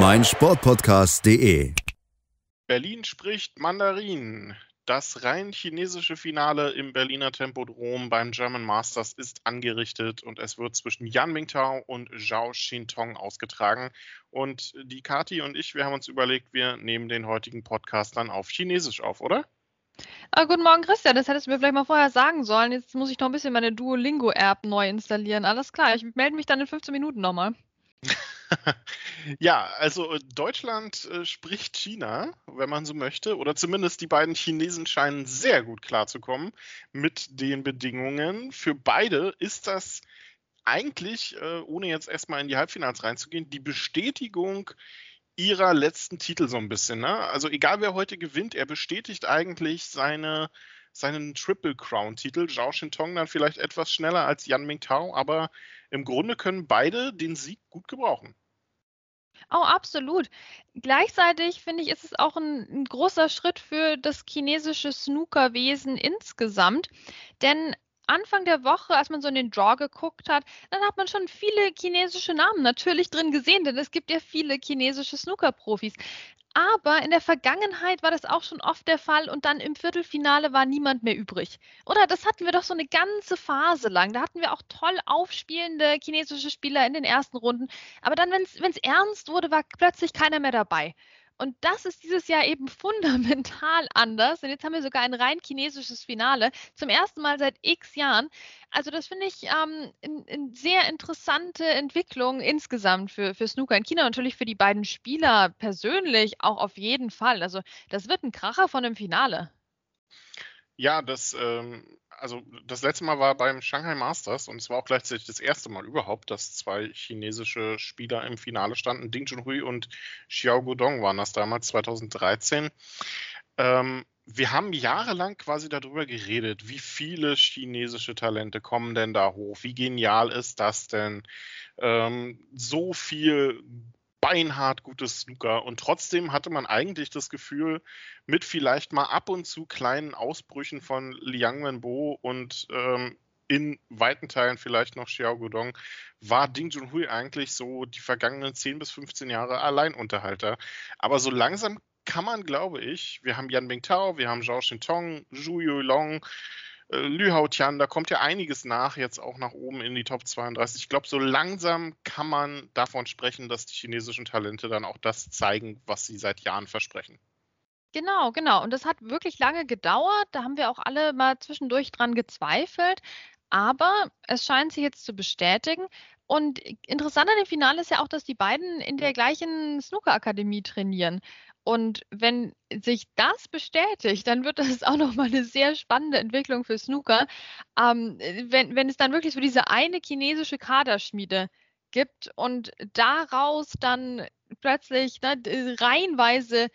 meinsportpodcast.de. Berlin spricht Mandarin. Das rein chinesische Finale im Berliner Tempodrom beim German Masters ist angerichtet und es wird zwischen Yan Mingtao und Zhao Xintong ausgetragen. Und die Kati und ich, wir haben uns überlegt, wir nehmen den heutigen Podcast dann auf Chinesisch auf, oder? Ah, guten Morgen, Christian. Das hättest du mir vielleicht mal vorher sagen sollen. Jetzt muss ich noch ein bisschen meine Duolingo-App neu installieren. Alles klar, ich melde mich dann in 15 Minuten nochmal. ja, also äh, Deutschland äh, spricht China, wenn man so möchte, oder zumindest die beiden Chinesen scheinen sehr gut klarzukommen mit den Bedingungen. Für beide ist das eigentlich, äh, ohne jetzt erstmal in die Halbfinals reinzugehen, die Bestätigung ihrer letzten Titel so ein bisschen. Ne? Also egal wer heute gewinnt, er bestätigt eigentlich seine seinen Triple Crown-Titel. Zhao Shintong dann vielleicht etwas schneller als Yan Mingtao, aber im Grunde können beide den Sieg gut gebrauchen. Oh, absolut. Gleichzeitig finde ich, ist es auch ein, ein, großer Schritt für das chinesische Snookerwesen insgesamt. Denn Anfang der Woche, als man so in den Draw geguckt hat, dann hat man schon viele chinesische Namen natürlich drin gesehen, denn es gibt ja viele chinesische Snooker-Profis. Aber in der Vergangenheit war das auch schon oft der Fall und dann im Viertelfinale war niemand mehr übrig. Oder das hatten wir doch so eine ganze Phase lang. Da hatten wir auch toll aufspielende chinesische Spieler in den ersten Runden. Aber dann, wenn es ernst wurde, war plötzlich keiner mehr dabei. Und das ist dieses Jahr eben fundamental anders. Und jetzt haben wir sogar ein rein chinesisches Finale. Zum ersten Mal seit x Jahren. Also das finde ich ähm, eine sehr interessante Entwicklung insgesamt für, für Snooker in China. Natürlich für die beiden Spieler persönlich auch auf jeden Fall. Also das wird ein Kracher von dem Finale. Ja, das ähm, also das letzte Mal war beim Shanghai Masters und es war auch gleichzeitig das erste Mal überhaupt, dass zwei chinesische Spieler im Finale standen. Ding Junhui und Xiao Guodong waren das damals, 2013. Ähm, wir haben jahrelang quasi darüber geredet, wie viele chinesische Talente kommen denn da hoch? Wie genial ist das denn? Ähm, so viel beinhart gutes Snooker und trotzdem hatte man eigentlich das Gefühl, mit vielleicht mal ab und zu kleinen Ausbrüchen von Liang Wenbo und ähm, in weiten Teilen vielleicht noch Xiao Guodong, war Ding Junhui eigentlich so die vergangenen 10 bis 15 Jahre Alleinunterhalter. Aber so langsam kann man, glaube ich, wir haben Yan Bingtao, wir haben Zhao Shintong, Zhu Yuilong, äh, Lü Haotian, da kommt ja einiges nach, jetzt auch nach oben in die Top 32. Ich glaube, so langsam kann man davon sprechen, dass die chinesischen Talente dann auch das zeigen, was sie seit Jahren versprechen. Genau, genau. Und das hat wirklich lange gedauert. Da haben wir auch alle mal zwischendurch dran gezweifelt. Aber es scheint sich jetzt zu bestätigen. Und interessant an dem Finale ist ja auch, dass die beiden in der gleichen Snooker-Akademie trainieren. Und wenn sich das bestätigt, dann wird das auch nochmal eine sehr spannende Entwicklung für Snooker. Ähm, wenn, wenn es dann wirklich so diese eine chinesische Kaderschmiede gibt und daraus dann plötzlich ne, reihenweise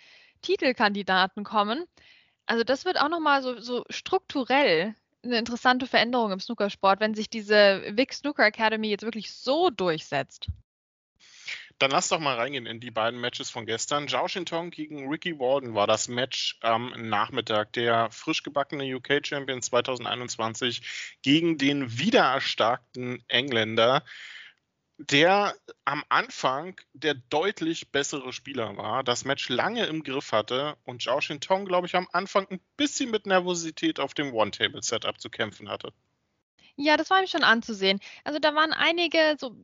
Titelkandidaten kommen. Also das wird auch nochmal so, so strukturell eine interessante Veränderung im Snookersport, wenn sich diese Vic Snooker Academy jetzt wirklich so durchsetzt. Dann lass doch mal reingehen in die beiden Matches von gestern. Zhao Shintong gegen Ricky Walden war das Match am Nachmittag. Der frisch gebackene UK-Champion 2021 gegen den wiedererstarkten Engländer, der am Anfang der deutlich bessere Spieler war, das Match lange im Griff hatte und Zhao Shintong, glaube ich, am Anfang ein bisschen mit Nervosität auf dem One-Table-Setup zu kämpfen hatte. Ja, das war ihm schon anzusehen. Also da waren einige so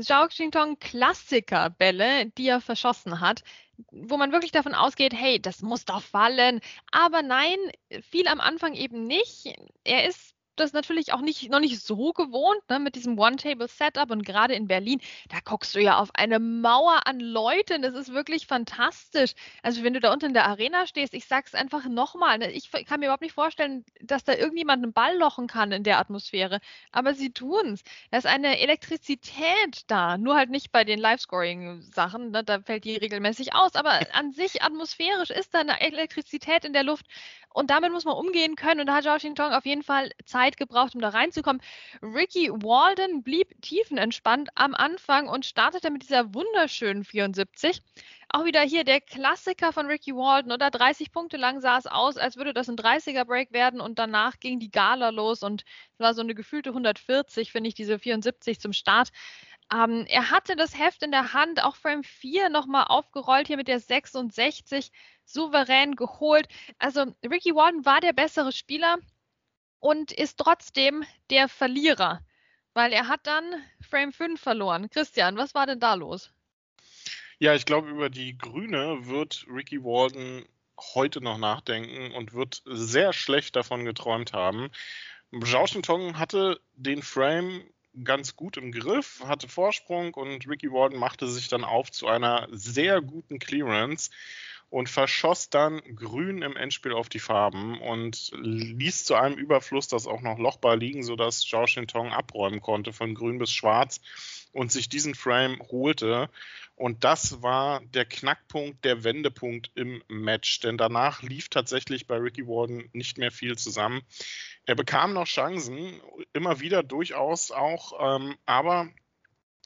Zhao Xingtong Klassiker-Bälle, die er verschossen hat, wo man wirklich davon ausgeht, hey, das muss doch fallen. Aber nein, viel am Anfang eben nicht. Er ist das natürlich auch nicht, noch nicht so gewohnt, ne, mit diesem One-Table-Setup und gerade in Berlin, da guckst du ja auf eine Mauer an Leuten. Das ist wirklich fantastisch. Also wenn du da unten in der Arena stehst, ich sag's einfach nochmal, ne, ich kann mir überhaupt nicht vorstellen, dass da irgendjemand einen Ball lochen kann in der Atmosphäre. Aber sie tun's. Da ist eine Elektrizität da, nur halt nicht bei den Live-Scoring-Sachen, ne, da fällt die regelmäßig aus, aber an sich atmosphärisch ist da eine Elektrizität in der Luft. Und damit muss man umgehen können. Und da hat Zhao Xintong auf jeden Fall Zeit gebraucht, um da reinzukommen. Ricky Walden blieb tiefenentspannt am Anfang und startete mit dieser wunderschönen 74. Auch wieder hier der Klassiker von Ricky Walden, oder 30 Punkte lang sah es aus, als würde das ein 30er-Break werden und danach ging die Gala los und es war so eine gefühlte 140, finde ich, diese 74 zum Start. Ähm, er hatte das Heft in der Hand, auch Frame 4 nochmal aufgerollt, hier mit der 66 souverän geholt. Also Ricky Warden war der bessere Spieler und ist trotzdem der Verlierer, weil er hat dann Frame 5 verloren. Christian, was war denn da los? Ja, ich glaube, über die Grüne wird Ricky Walden heute noch nachdenken und wird sehr schlecht davon geträumt haben. Zhao Tong hatte den Frame ganz gut im Griff, hatte Vorsprung und Ricky Warden machte sich dann auf zu einer sehr guten Clearance und verschoss dann grün im Endspiel auf die Farben und ließ zu einem Überfluss das auch noch lochbar liegen, sodass Zhao Shintong abräumen konnte von grün bis schwarz und sich diesen Frame holte. Und das war der Knackpunkt, der Wendepunkt im Match. Denn danach lief tatsächlich bei Ricky Warden nicht mehr viel zusammen. Er bekam noch Chancen, immer wieder durchaus auch, ähm, aber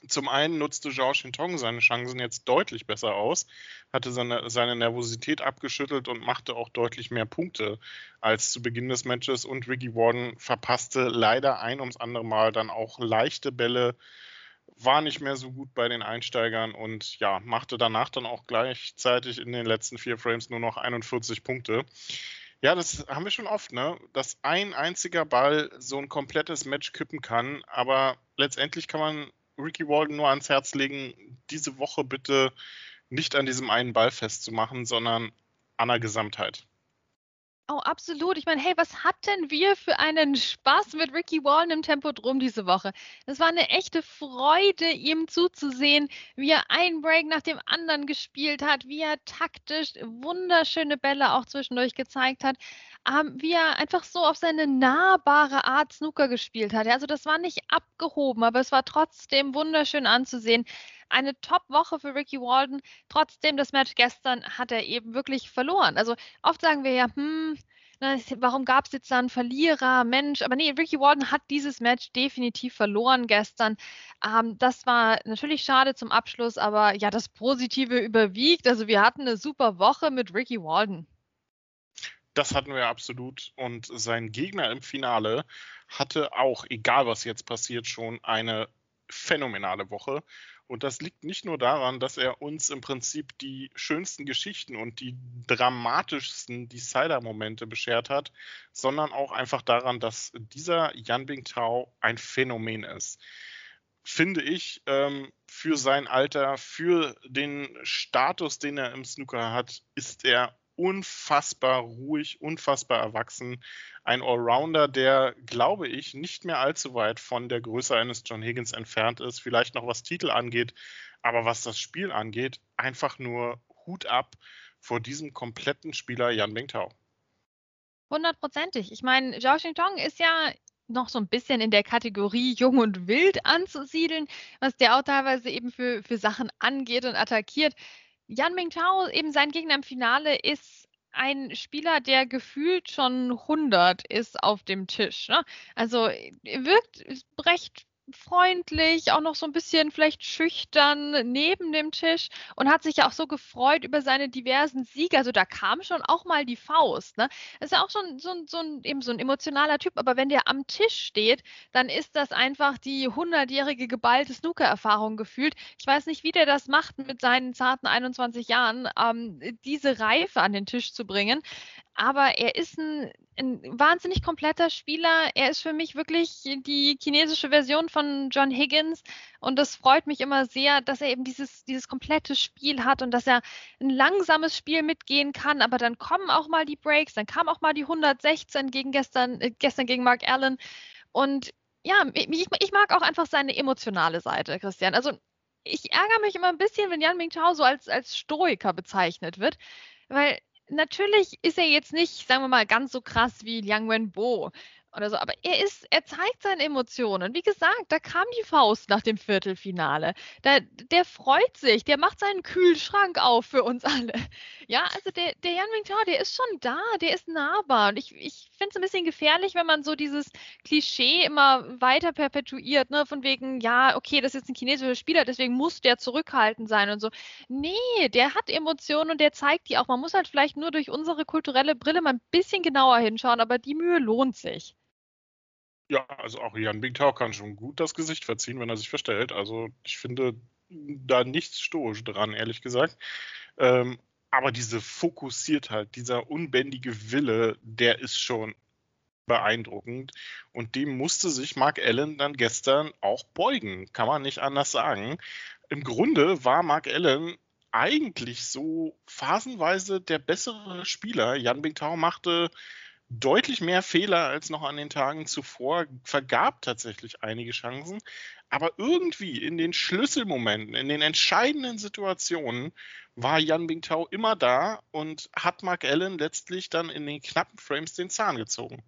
zum einen nutzte Zhao Shintong seine Chancen jetzt deutlich besser aus, hatte seine, seine Nervosität abgeschüttelt und machte auch deutlich mehr Punkte als zu Beginn des Matches. Und Ricky Warden verpasste leider ein ums andere Mal dann auch leichte Bälle, war nicht mehr so gut bei den Einsteigern und ja, machte danach dann auch gleichzeitig in den letzten vier Frames nur noch 41 Punkte. Ja, das haben wir schon oft, ne? Dass ein einziger Ball so ein komplettes Match kippen kann, aber letztendlich kann man Ricky Walden nur ans Herz legen, diese Woche bitte nicht an diesem einen Ball festzumachen, sondern an der Gesamtheit. Oh, absolut. Ich meine, hey, was hatten wir für einen Spaß mit Ricky Wallen im Tempodrom diese Woche? Es war eine echte Freude, ihm zuzusehen, wie er ein Break nach dem anderen gespielt hat, wie er taktisch wunderschöne Bälle auch zwischendurch gezeigt hat, wie er einfach so auf seine nahbare Art Snooker gespielt hat. Also das war nicht abgehoben, aber es war trotzdem wunderschön anzusehen eine Top-Woche für Ricky Walden. Trotzdem, das Match gestern hat er eben wirklich verloren. Also oft sagen wir ja, hm, warum gab es jetzt da einen Verlierer, Mensch, aber nee, Ricky Walden hat dieses Match definitiv verloren gestern. Ähm, das war natürlich schade zum Abschluss, aber ja, das Positive überwiegt. Also wir hatten eine super Woche mit Ricky Walden. Das hatten wir absolut. Und sein Gegner im Finale hatte auch, egal was jetzt passiert, schon eine phänomenale Woche. Und das liegt nicht nur daran, dass er uns im Prinzip die schönsten Geschichten und die dramatischsten Decider-Momente beschert hat, sondern auch einfach daran, dass dieser Yan Bingtao ein Phänomen ist. Finde ich, ähm, für sein Alter, für den Status, den er im Snooker hat, ist er unfassbar ruhig, unfassbar erwachsen. Ein Allrounder, der, glaube ich, nicht mehr allzu weit von der Größe eines John Higgins entfernt ist. Vielleicht noch was Titel angeht, aber was das Spiel angeht, einfach nur Hut ab vor diesem kompletten Spieler Yan Bingtao. Hundertprozentig. Ich meine, Zhao Xingtong ist ja noch so ein bisschen in der Kategorie jung und wild anzusiedeln, was der auch teilweise eben für, für Sachen angeht und attackiert. Yan Mingtao, eben sein Gegner im Finale, ist ein Spieler, der gefühlt schon 100 ist auf dem Tisch. Ne? Also wirkt recht freundlich, auch noch so ein bisschen vielleicht schüchtern neben dem Tisch und hat sich ja auch so gefreut über seine diversen Siege. Also da kam schon auch mal die Faust. Ne? Ist ja auch schon so, so, ein, eben so ein emotionaler Typ, aber wenn der am Tisch steht, dann ist das einfach die hundertjährige geballte Snooker-Erfahrung gefühlt. Ich weiß nicht, wie der das macht mit seinen zarten 21 Jahren, ähm, diese Reife an den Tisch zu bringen. Aber er ist ein, ein, wahnsinnig kompletter Spieler. Er ist für mich wirklich die chinesische Version von John Higgins und das freut mich immer sehr, dass er eben dieses, dieses komplette Spiel hat und dass er ein langsames Spiel mitgehen kann, aber dann kommen auch mal die Breaks, dann kam auch mal die 116 gegen gestern, äh, gestern gegen Mark Allen und ja, ich, ich mag auch einfach seine emotionale Seite, Christian. Also ich ärgere mich immer ein bisschen, wenn Yan Mingtao so als, als Stoiker bezeichnet wird, weil natürlich ist er jetzt nicht, sagen wir mal, ganz so krass wie Liang Wenbo oder so, aber er ist, er zeigt seine Emotionen. Wie gesagt, da kam die Faust nach dem Viertelfinale. Da, der freut sich, der macht seinen Kühlschrank auf für uns alle. Ja, also der, der Yan Mingtao, der ist schon da, der ist nahbar. Und ich, ich finde es ein bisschen gefährlich, wenn man so dieses Klischee immer weiter perpetuiert, ne, von wegen, ja, okay, das ist jetzt ein chinesischer Spieler, deswegen muss der zurückhaltend sein und so. Nee, der hat Emotionen und der zeigt die auch. Man muss halt vielleicht nur durch unsere kulturelle Brille mal ein bisschen genauer hinschauen, aber die Mühe lohnt sich. Ja, also auch Jan Bingtao kann schon gut das Gesicht verziehen, wenn er sich verstellt. Also ich finde da nichts stoisch dran, ehrlich gesagt. Ähm, aber diese Fokussiertheit, dieser unbändige Wille, der ist schon beeindruckend. Und dem musste sich Mark Allen dann gestern auch beugen, kann man nicht anders sagen. Im Grunde war Mark Allen eigentlich so phasenweise der bessere Spieler. Jan Bingtao machte deutlich mehr Fehler als noch an den Tagen zuvor, vergab tatsächlich einige Chancen. Aber irgendwie in den Schlüsselmomenten, in den entscheidenden Situationen war Jan Bingtao immer da und hat Mark Allen letztlich dann in den knappen Frames den Zahn gezogen.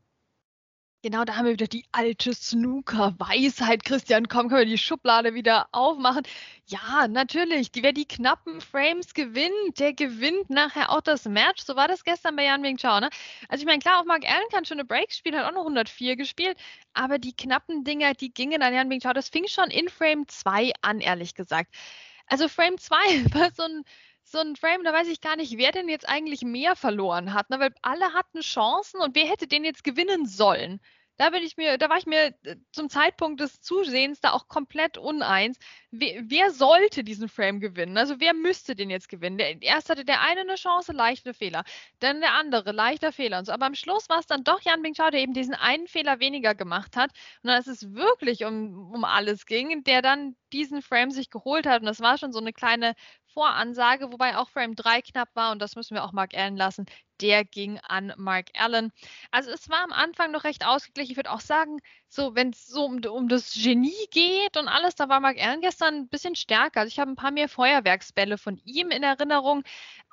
Genau, da haben wir wieder die alte Snooker-Weisheit. Christian, komm, können wir die Schublade wieder aufmachen? Ja, natürlich. Wer die knappen Frames gewinnt, der gewinnt nachher auch das Match. So war das gestern bei Yan Ming Chao. Ne? Also ich meine, klar, auch Mark Allen kann schon eine Breaks spielen, hat auch noch 104 gespielt. Aber die knappen Dinger, die gingen an Yan Ming Chao. Das fing schon in Frame 2 an, ehrlich gesagt. Also Frame 2 war so ein so ein Frame, da weiß ich gar nicht, wer denn jetzt eigentlich mehr verloren hat, ne? weil alle hatten Chancen und wer hätte den jetzt gewinnen sollen? da bin ich mir, da war ich mir äh, zum Zeitpunkt des Zusehens da auch komplett uneins. Wer, wer sollte diesen Frame gewinnen? Also wer müsste den jetzt gewinnen? Der, erst hatte der eine eine Chance, leichter Fehler. Dann der andere, leichter Fehler und so. Aber am Schluss war es dann doch Jan Bingchao, der eben diesen einen Fehler weniger gemacht hat. Und ist es wirklich um, um alles ging, der dann diesen Frame sich geholt hat. Und das war schon so eine kleine Voransage, wobei auch Frame 3 knapp war und das müssen wir auch Mark Allen lassen der ging an Mark Allen. Also es war am Anfang noch recht ausgeglichen. Ich würde auch sagen, so wenn es so um, um, das Genie geht und alles, da war Mark Allen gestern ein bisschen stärker. Also ich habe ein paar mehr Feuerwerksbälle von ihm in Erinnerung.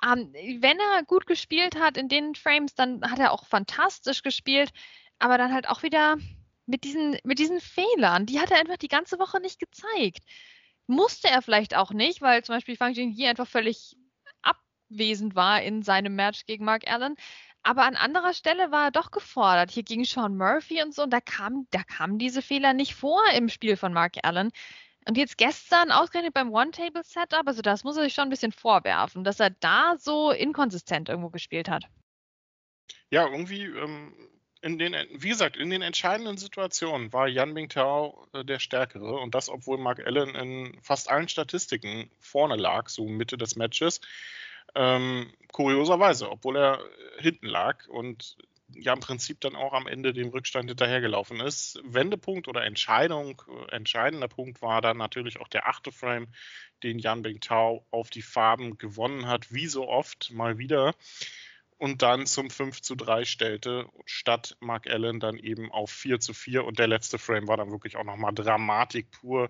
Ähm, wenn er gut gespielt hat in den Frames, dann hat er auch fantastisch gespielt, aber dann halt auch wieder mit diesen, mit diesen Fehlern, die hat er einfach die ganze Woche nicht gezeigt. Musste er vielleicht auch nicht, weil zum Beispiel Fang Jingyi einfach völlig abwesend war in seinem Match gegen Mark Allen. Aber an anderer Stelle war er doch gefordert. Hier gegen Sean Murphy und so. Und da kamen da kam diese Fehler nicht vor im Spiel von Mark Allen. Und jetzt gestern ausgerechnet beim One-Table-Setup, also das muss er sich schon ein bisschen vorwerfen, dass er da so inkonsistent irgendwo gespielt hat. Ja, irgendwie, ähm, in den, wie gesagt, in den entscheidenden Situationen war Yan Mingtao äh, der Stärkere. Und das, obwohl Mark Allen in fast allen Statistiken vorne lag, so Mitte des Matches. Ähm, kurioserweise, obwohl er hinten lag und ja im Prinzip dann auch am Ende dem Rückstand hinterhergelaufen ist. Wendepunkt oder Entscheidung, entscheidender Punkt war dann natürlich auch der achte Frame, den Jan Bingtao auf die Farben gewonnen hat, wie so oft mal wieder. Und dann zum 5 zu 3 stellte, statt Mark Allen dann eben auf 4 zu 4. Und der letzte Frame war dann wirklich auch nochmal Dramatik pur.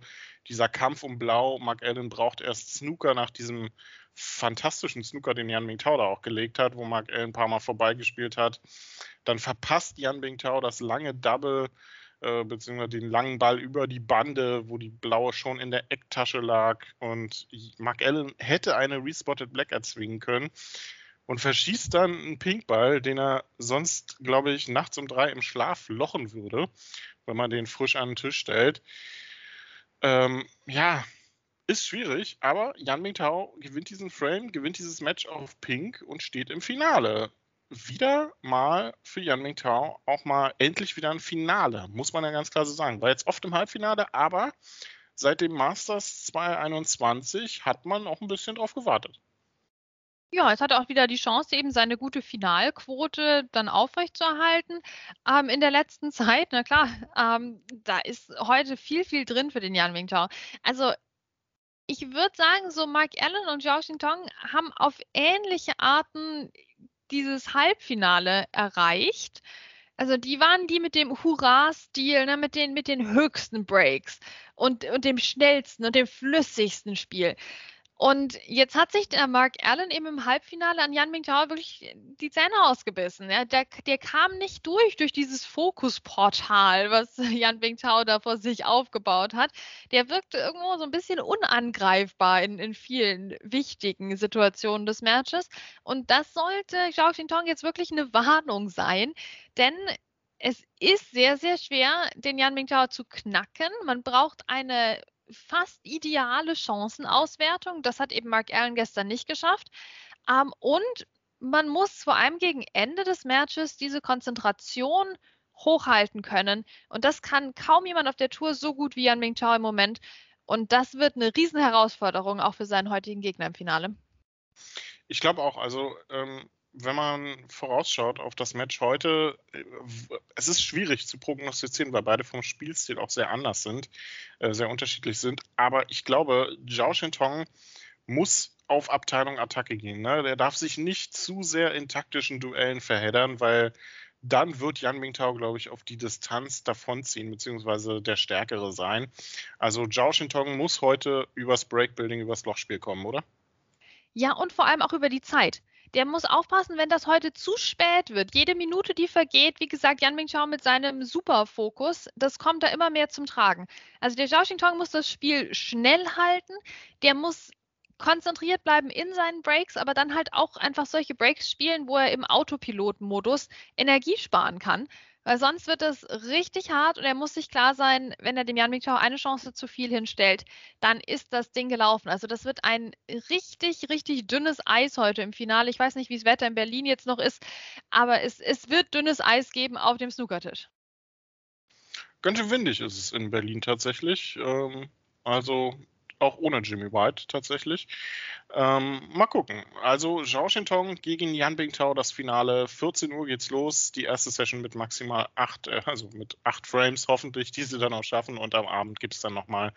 Dieser Kampf um Blau. Mark Allen braucht erst Snooker nach diesem fantastischen Snooker, den Jan Bingtao da auch gelegt hat, wo Mark Allen ein paar Mal vorbeigespielt hat. Dann verpasst Jan Bingtao das lange Double, äh, beziehungsweise den langen Ball über die Bande, wo die blaue schon in der Ecktasche lag. Und Mark Allen hätte eine Respotted Black erzwingen können und verschießt dann einen Pinkball, den er sonst, glaube ich, nachts um drei im Schlaf lochen würde, wenn man den frisch an den Tisch stellt. Ähm, ja, ist schwierig, aber Yan Mingtao gewinnt diesen Frame, gewinnt dieses Match auf Pink und steht im Finale. Wieder mal für Yan Mingtao auch mal endlich wieder ein Finale, muss man ja ganz klar so sagen. War jetzt oft im Halbfinale, aber seit dem Masters 2021 hat man auch ein bisschen drauf gewartet. Ja, jetzt hat auch wieder die Chance, eben seine gute Finalquote dann aufrechtzuerhalten ähm, in der letzten Zeit. Na klar, ähm, da ist heute viel, viel drin für den Yan Mingtao. Also ich würde sagen, so Mark Allen und Zhao Xintong haben auf ähnliche Arten dieses Halbfinale erreicht. Also die waren die mit dem Hurra-Stil, ne, mit, den, mit den höchsten Breaks und, und dem schnellsten und dem flüssigsten Spiel. Und jetzt hat sich der Mark Allen eben im Halbfinale an Yan Mingtao wirklich die Zähne ausgebissen. Ja, der, der kam nicht durch, durch dieses Fokusportal, was Yan Mingtao da vor sich aufgebaut hat. Der wirkte irgendwo so ein bisschen unangreifbar in, in vielen wichtigen Situationen des Matches. Und das sollte Zhao Xintong jetzt wirklich eine Warnung sein, denn es ist sehr, sehr schwer, den Yan Mingtao zu knacken. Man braucht eine fast ideale Chancenauswertung. Das hat eben Mark Allen gestern nicht geschafft. Ähm, und man muss vor allem gegen Ende des Matches diese Konzentration hochhalten können. Und das kann kaum jemand auf der Tour so gut wie Yan Mingchao im Moment. Und das wird eine Riesenherausforderung auch für seinen heutigen Gegner im Finale. Ich glaube auch, also ähm, wenn man vorausschaut auf das Match heute, äh, es ist schwierig zu prognostizieren, weil beide vom Spielstil auch sehr anders sind, äh, sehr unterschiedlich sind. Aber ich glaube, Zhao Shintong muss auf Abteilung Attacke gehen. Ne? Der darf sich nicht zu sehr in taktischen Duellen verheddern, weil dann wird Yan Mingtao, glaube ich, auf die Distanz davonziehen, beziehungsweise der Stärkere sein. Also Zhao Shintong muss heute übers Breakbuilding, übers Lochspiel kommen, oder? Ja, und vor allem auch über die Zeit der muss aufpassen, wenn das heute zu spät wird. Jede Minute, die vergeht, wie gesagt, Yan Mingchao mit seinem Superfokus, das kommt da immer mehr zum Tragen. Also der Zhao Xingtong muss das Spiel schnell halten, der muss konzentriert bleiben in seinen Breaks, aber dann halt auch einfach solche Breaks spielen, wo er im Autopilotenmodus Energie sparen kann. Weil sonst wird es richtig hart und er muss sich klar sein, wenn er dem Jan Mikau eine Chance zu viel hinstellt, dann ist das Ding gelaufen. Also das wird ein richtig, richtig dünnes Eis heute im Finale. Ich weiß nicht, wie das Wetter in Berlin jetzt noch ist, aber es, es wird dünnes Eis geben auf dem Snookertisch. Ganz schön windig ist es in Berlin tatsächlich. Ähm, also auch ohne Jimmy White tatsächlich. Ähm, mal gucken. Also Zhao Shintong gegen Yan Bingtao das Finale. 14 Uhr geht's los. Die erste Session mit maximal acht, äh, also mit acht Frames hoffentlich, die sie dann auch schaffen. Und am Abend gibt es dann nochmal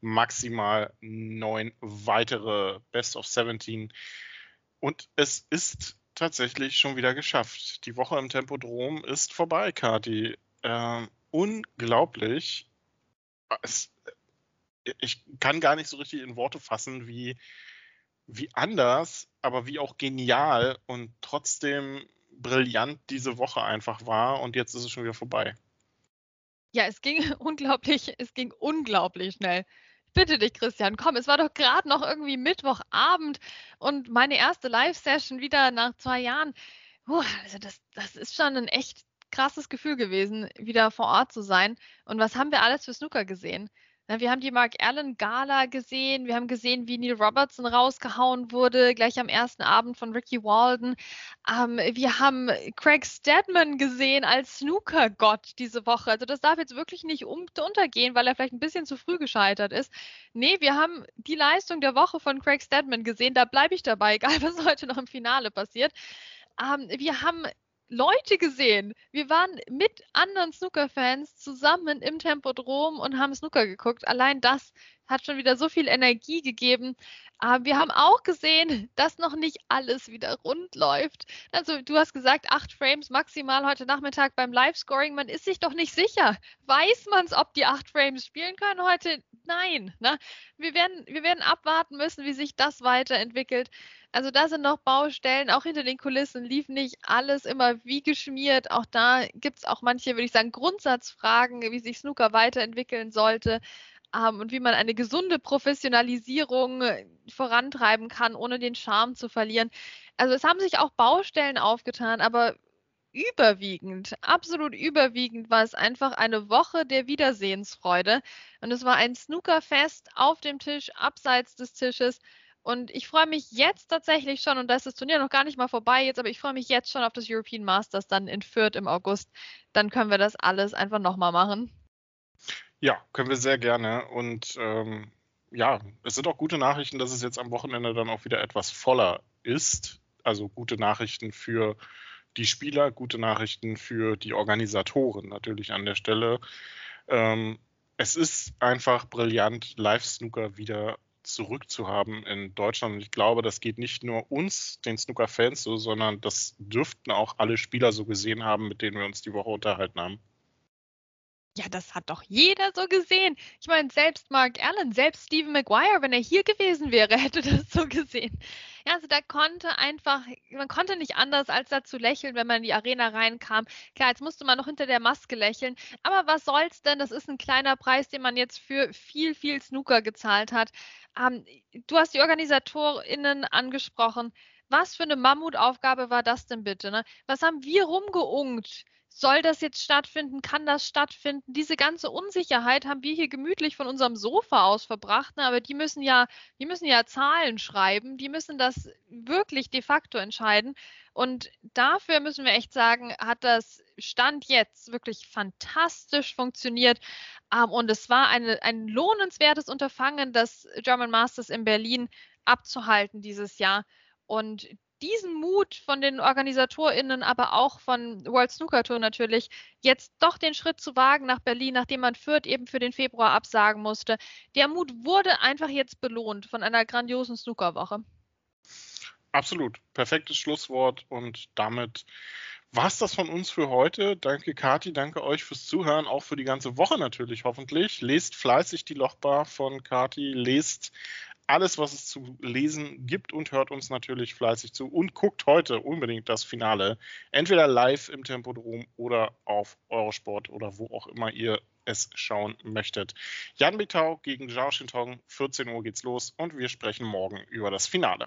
maximal neun weitere Best of 17. Und es ist tatsächlich schon wieder geschafft. Die Woche im Tempodrom ist vorbei, Kati. Äh, unglaublich. Es, ich kann gar nicht so richtig in Worte fassen, wie, wie anders, aber wie auch genial und trotzdem brillant diese Woche einfach war und jetzt ist es schon wieder vorbei. Ja, es ging unglaublich, es ging unglaublich schnell. Bitte dich, Christian, komm, es war doch gerade noch irgendwie Mittwochabend und meine erste Live-Session wieder nach zwei Jahren. Puh, also das, das ist schon ein echt krasses Gefühl gewesen, wieder vor Ort zu sein. Und was haben wir alles für Snooker gesehen? Wir haben die Mark Allen Gala gesehen. Wir haben gesehen, wie Neil Robertson rausgehauen wurde, gleich am ersten Abend von Ricky Walden. Ähm, wir haben Craig Stedman gesehen als Snooker-Gott diese Woche. Also das darf jetzt wirklich nicht um untergehen, weil er vielleicht ein bisschen zu früh gescheitert ist. Nee, wir haben die Leistung der Woche von Craig Stedman gesehen. Da bleibe ich dabei, egal was heute noch im Finale passiert. Ähm, wir haben Leute gesehen. Wir waren mit anderen Snooker-Fans zusammen im Tempodrom und haben Snooker geguckt. Allein das hat schon wieder so viel Energie gegeben. Aber wir haben auch gesehen, dass noch nicht alles wieder rund läuft. Also du hast gesagt, acht Frames maximal heute Nachmittag beim Live-Scoring. Man ist sich doch nicht sicher. Weiß man es, ob die acht Frames spielen können heute? Nein. Ne? Wir, werden, wir werden abwarten müssen, wie sich das weiterentwickelt. Also da sind noch Baustellen, auch hinter den Kulissen lief nicht alles immer wie geschmiert. Auch da gibt es auch manche, würde ich sagen, Grundsatzfragen, wie sich Snooker weiterentwickeln sollte ähm, und wie man eine gesunde Professionalisierung äh, vorantreiben kann, ohne den Charme zu verlieren. Also es haben sich auch Baustellen aufgetan, aber überwiegend, absolut überwiegend war es einfach eine Woche der Wiedersehensfreude. Und es war ein Snookerfest auf dem Tisch, abseits des Tisches. Und ich freue mich jetzt tatsächlich schon, und da ist das Turnier noch gar nicht mal vorbei jetzt, aber ich freue mich jetzt schon auf das European Masters dann in Fürth im August. Dann können wir das alles einfach nochmal machen. Ja, können wir sehr gerne. Und ähm, ja, es sind auch gute Nachrichten, dass es jetzt am Wochenende dann auch wieder etwas voller ist. also gute Nachrichten für die Spieler, gute Nachrichten für die Organisatoren natürlich an der Stelle. Ähm, es ist einfach brillant, Live-Snooker wieder zurückzuhaben in Deutschland. Und ich glaube, das geht nicht nur uns, den Snooker-Fans, so, sondern das dürften auch alle Spieler so gesehen haben, mit denen wir uns die Woche unterhalten haben. Ja, das hat doch jeder so gesehen. Ich meine, selbst Mark Allen, selbst Stephen Maguire, wenn er hier gewesen wäre, hätte das so gesehen. Ja, also da konnte einfach, man konnte nicht anders, als da zu lächeln, wenn man in die Arena reinkam. Klar, jetzt musste man noch hinter der Maske lächeln. Aber was soll's denn? Das ist ein kleiner Preis, den man jetzt für viel, viel Snooker gezahlt hat. Ähm, du hast die OrganisatorInnen angesprochen. Was für eine Mammutaufgabe war das denn bitte? Ne? Was haben wir rumgeungt? Soll das jetzt stattfinden? Kann das stattfinden? Diese ganze Unsicherheit haben wir hier gemütlich von unserem Sofa aus verbracht, ne? aber die müssen ja, die müssen ja Zahlen schreiben, die müssen das wirklich de facto entscheiden. Und dafür müssen wir echt sagen, hat das Stand jetzt wirklich fantastisch funktioniert. Um, und es war eine, ein lohnenswertes Unterfangen, das German Masters in Berlin abzuhalten dieses Jahr. Und diesen Mut von den OrganisatorInnen, aber auch von World Snooker Tour natürlich, jetzt doch den Schritt zu wagen nach Berlin, nachdem man Fürth eben für den Februar absagen musste. Der Mut wurde einfach jetzt belohnt von einer grandiosen Snookerwoche. Absolut. Perfektes Schlusswort und damit war es das von uns für heute. Danke, Kati. Danke euch fürs Zuhören, auch für die ganze Woche natürlich, hoffentlich. Lest fleißig die Lochbar von Kati, lest alles, was es zu lesen gibt und hört uns natürlich fleißig zu und guckt heute unbedingt das Finale. Entweder live im Tempodrom oder auf Eurosport oder wo auch immer ihr es schauen möchtet. Jan Bitau gegen Zhao Shintong, 14 Uhr geht's los und wir sprechen morgen über das Finale.